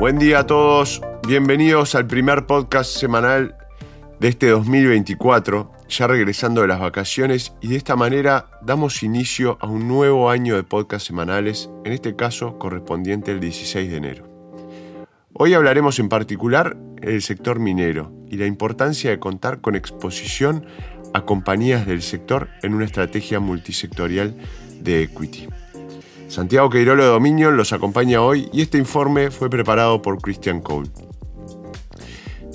Buen día a todos, bienvenidos al primer podcast semanal de este 2024, ya regresando de las vacaciones y de esta manera damos inicio a un nuevo año de podcast semanales, en este caso correspondiente al 16 de enero. Hoy hablaremos en particular del sector minero y la importancia de contar con exposición a compañías del sector en una estrategia multisectorial de equity. Santiago Queirolo de Dominion los acompaña hoy y este informe fue preparado por Christian Cole.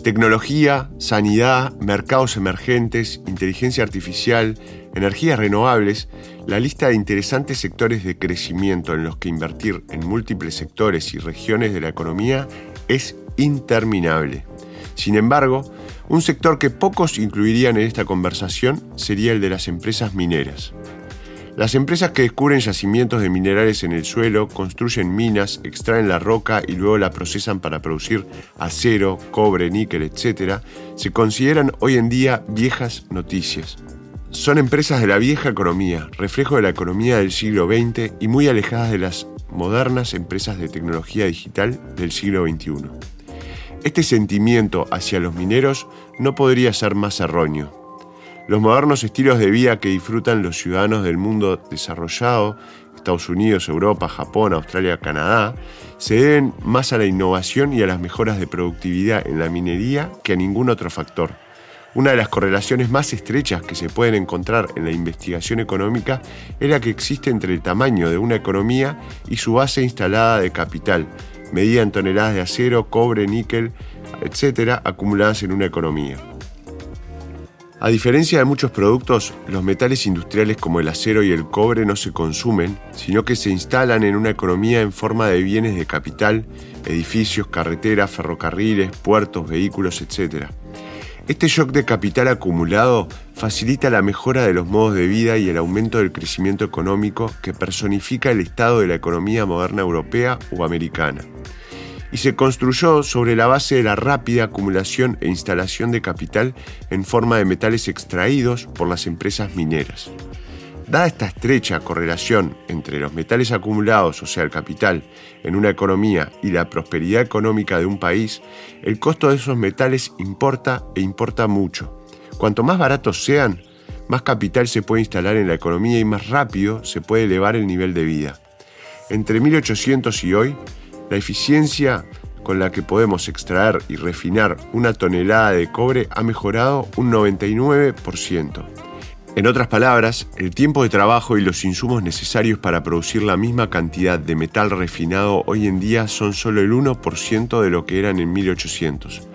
Tecnología, sanidad, mercados emergentes, inteligencia artificial, energías renovables, la lista de interesantes sectores de crecimiento en los que invertir en múltiples sectores y regiones de la economía es interminable. Sin embargo, un sector que pocos incluirían en esta conversación sería el de las empresas mineras. Las empresas que descubren yacimientos de minerales en el suelo, construyen minas, extraen la roca y luego la procesan para producir acero, cobre, níquel, etc., se consideran hoy en día viejas noticias. Son empresas de la vieja economía, reflejo de la economía del siglo XX y muy alejadas de las modernas empresas de tecnología digital del siglo XXI. Este sentimiento hacia los mineros no podría ser más erróneo. Los modernos estilos de vida que disfrutan los ciudadanos del mundo desarrollado, Estados Unidos, Europa, Japón, Australia, Canadá, se deben más a la innovación y a las mejoras de productividad en la minería que a ningún otro factor. Una de las correlaciones más estrechas que se pueden encontrar en la investigación económica es la que existe entre el tamaño de una economía y su base instalada de capital, medida en toneladas de acero, cobre, níquel, etcétera, acumuladas en una economía. A diferencia de muchos productos, los metales industriales como el acero y el cobre no se consumen, sino que se instalan en una economía en forma de bienes de capital, edificios, carreteras, ferrocarriles, puertos, vehículos, etc. Este shock de capital acumulado facilita la mejora de los modos de vida y el aumento del crecimiento económico que personifica el estado de la economía moderna europea o americana y se construyó sobre la base de la rápida acumulación e instalación de capital en forma de metales extraídos por las empresas mineras. Dada esta estrecha correlación entre los metales acumulados, o sea, el capital, en una economía y la prosperidad económica de un país, el costo de esos metales importa e importa mucho. Cuanto más baratos sean, más capital se puede instalar en la economía y más rápido se puede elevar el nivel de vida. Entre 1800 y hoy, la eficiencia con la que podemos extraer y refinar una tonelada de cobre ha mejorado un 99%. En otras palabras, el tiempo de trabajo y los insumos necesarios para producir la misma cantidad de metal refinado hoy en día son solo el 1% de lo que eran en 1800.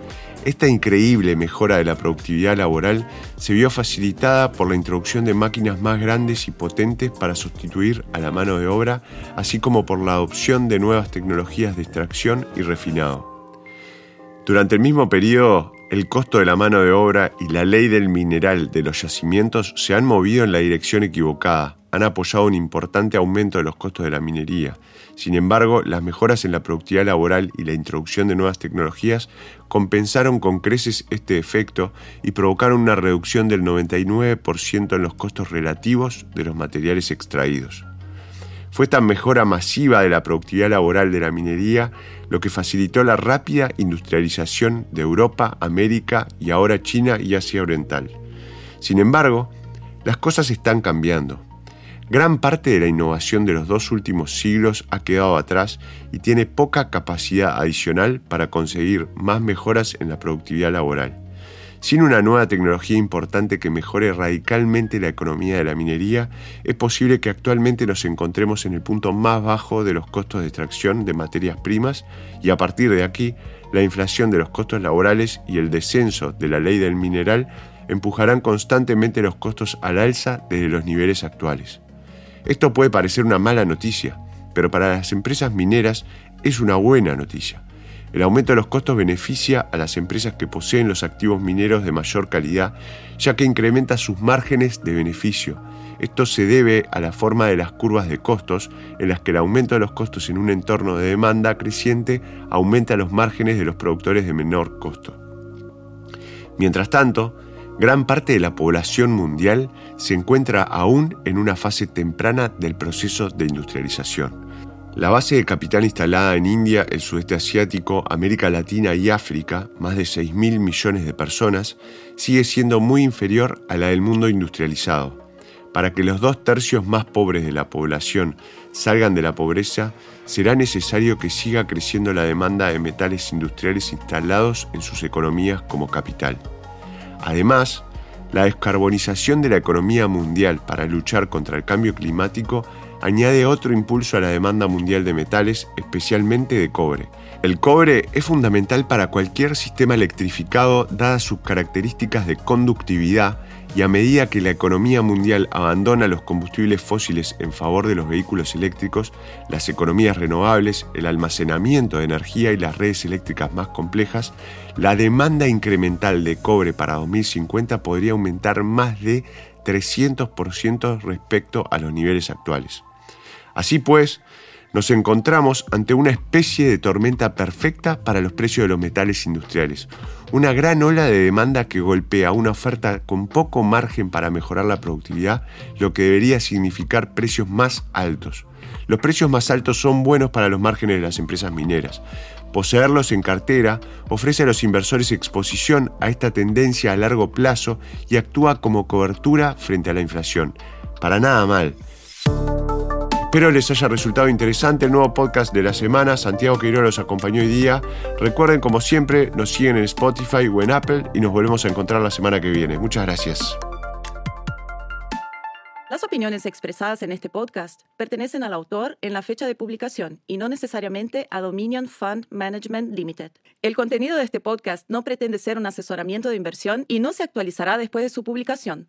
Esta increíble mejora de la productividad laboral se vio facilitada por la introducción de máquinas más grandes y potentes para sustituir a la mano de obra, así como por la adopción de nuevas tecnologías de extracción y refinado. Durante el mismo periodo, el costo de la mano de obra y la ley del mineral de los yacimientos se han movido en la dirección equivocada, han apoyado un importante aumento de los costos de la minería. Sin embargo, las mejoras en la productividad laboral y la introducción de nuevas tecnologías compensaron con creces este efecto y provocaron una reducción del 99% en los costos relativos de los materiales extraídos. Fue esta mejora masiva de la productividad laboral de la minería lo que facilitó la rápida industrialización de Europa, América y ahora China y Asia Oriental. Sin embargo, las cosas están cambiando. Gran parte de la innovación de los dos últimos siglos ha quedado atrás y tiene poca capacidad adicional para conseguir más mejoras en la productividad laboral. Sin una nueva tecnología importante que mejore radicalmente la economía de la minería, es posible que actualmente nos encontremos en el punto más bajo de los costos de extracción de materias primas y a partir de aquí, la inflación de los costos laborales y el descenso de la ley del mineral empujarán constantemente los costos al alza desde los niveles actuales. Esto puede parecer una mala noticia, pero para las empresas mineras es una buena noticia. El aumento de los costos beneficia a las empresas que poseen los activos mineros de mayor calidad, ya que incrementa sus márgenes de beneficio. Esto se debe a la forma de las curvas de costos, en las que el aumento de los costos en un entorno de demanda creciente aumenta los márgenes de los productores de menor costo. Mientras tanto, Gran parte de la población mundial se encuentra aún en una fase temprana del proceso de industrialización. La base de capital instalada en India, el sudeste asiático, América Latina y África, más de 6.000 millones de personas, sigue siendo muy inferior a la del mundo industrializado. Para que los dos tercios más pobres de la población salgan de la pobreza, será necesario que siga creciendo la demanda de metales industriales instalados en sus economías como capital. Además, la descarbonización de la economía mundial para luchar contra el cambio climático añade otro impulso a la demanda mundial de metales, especialmente de cobre. El cobre es fundamental para cualquier sistema electrificado dadas sus características de conductividad y a medida que la economía mundial abandona los combustibles fósiles en favor de los vehículos eléctricos, las economías renovables, el almacenamiento de energía y las redes eléctricas más complejas, la demanda incremental de cobre para 2050 podría aumentar más de 300% respecto a los niveles actuales. Así pues, nos encontramos ante una especie de tormenta perfecta para los precios de los metales industriales. Una gran ola de demanda que golpea una oferta con poco margen para mejorar la productividad, lo que debería significar precios más altos. Los precios más altos son buenos para los márgenes de las empresas mineras. Poseerlos en cartera ofrece a los inversores exposición a esta tendencia a largo plazo y actúa como cobertura frente a la inflación. Para nada mal. Espero les haya resultado interesante el nuevo podcast de la semana. Santiago Queiroz los acompañó hoy día. Recuerden, como siempre, nos siguen en Spotify o en Apple y nos volvemos a encontrar la semana que viene. Muchas gracias. Las opiniones expresadas en este podcast pertenecen al autor en la fecha de publicación y no necesariamente a Dominion Fund Management Limited. El contenido de este podcast no pretende ser un asesoramiento de inversión y no se actualizará después de su publicación.